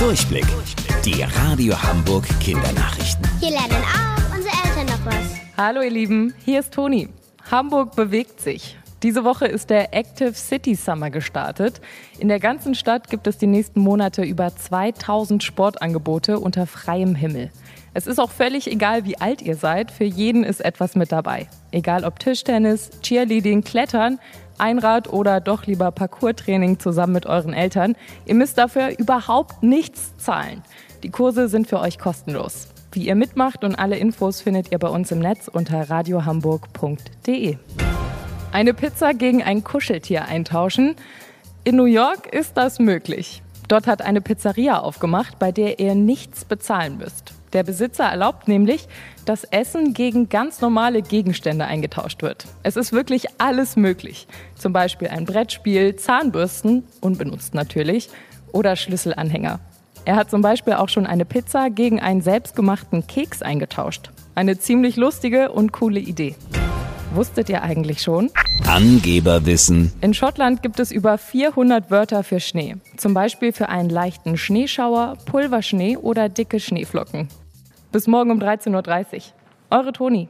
Durchblick. Die Radio Hamburg Kindernachrichten. Hier lernen auch unsere Eltern noch was. Hallo ihr Lieben, hier ist Toni. Hamburg bewegt sich. Diese Woche ist der Active City Summer gestartet. In der ganzen Stadt gibt es die nächsten Monate über 2000 Sportangebote unter freiem Himmel. Es ist auch völlig egal, wie alt ihr seid, für jeden ist etwas mit dabei. Egal ob Tischtennis, Cheerleading, Klettern, Einrad oder doch lieber Parkourtraining zusammen mit euren Eltern. Ihr müsst dafür überhaupt nichts zahlen. Die Kurse sind für euch kostenlos. Wie ihr mitmacht und alle Infos findet ihr bei uns im Netz unter radiohamburg.de. Eine Pizza gegen ein Kuscheltier eintauschen. In New York ist das möglich. Dort hat eine Pizzeria aufgemacht, bei der ihr nichts bezahlen müsst. Der Besitzer erlaubt nämlich, dass Essen gegen ganz normale Gegenstände eingetauscht wird. Es ist wirklich alles möglich. Zum Beispiel ein Brettspiel, Zahnbürsten, unbenutzt natürlich, oder Schlüsselanhänger. Er hat zum Beispiel auch schon eine Pizza gegen einen selbstgemachten Keks eingetauscht. Eine ziemlich lustige und coole Idee. Wusstet ihr eigentlich schon? Angeberwissen. In Schottland gibt es über 400 Wörter für Schnee. Zum Beispiel für einen leichten Schneeschauer, Pulverschnee oder dicke Schneeflocken. Bis morgen um 13.30 Uhr. Eure Toni.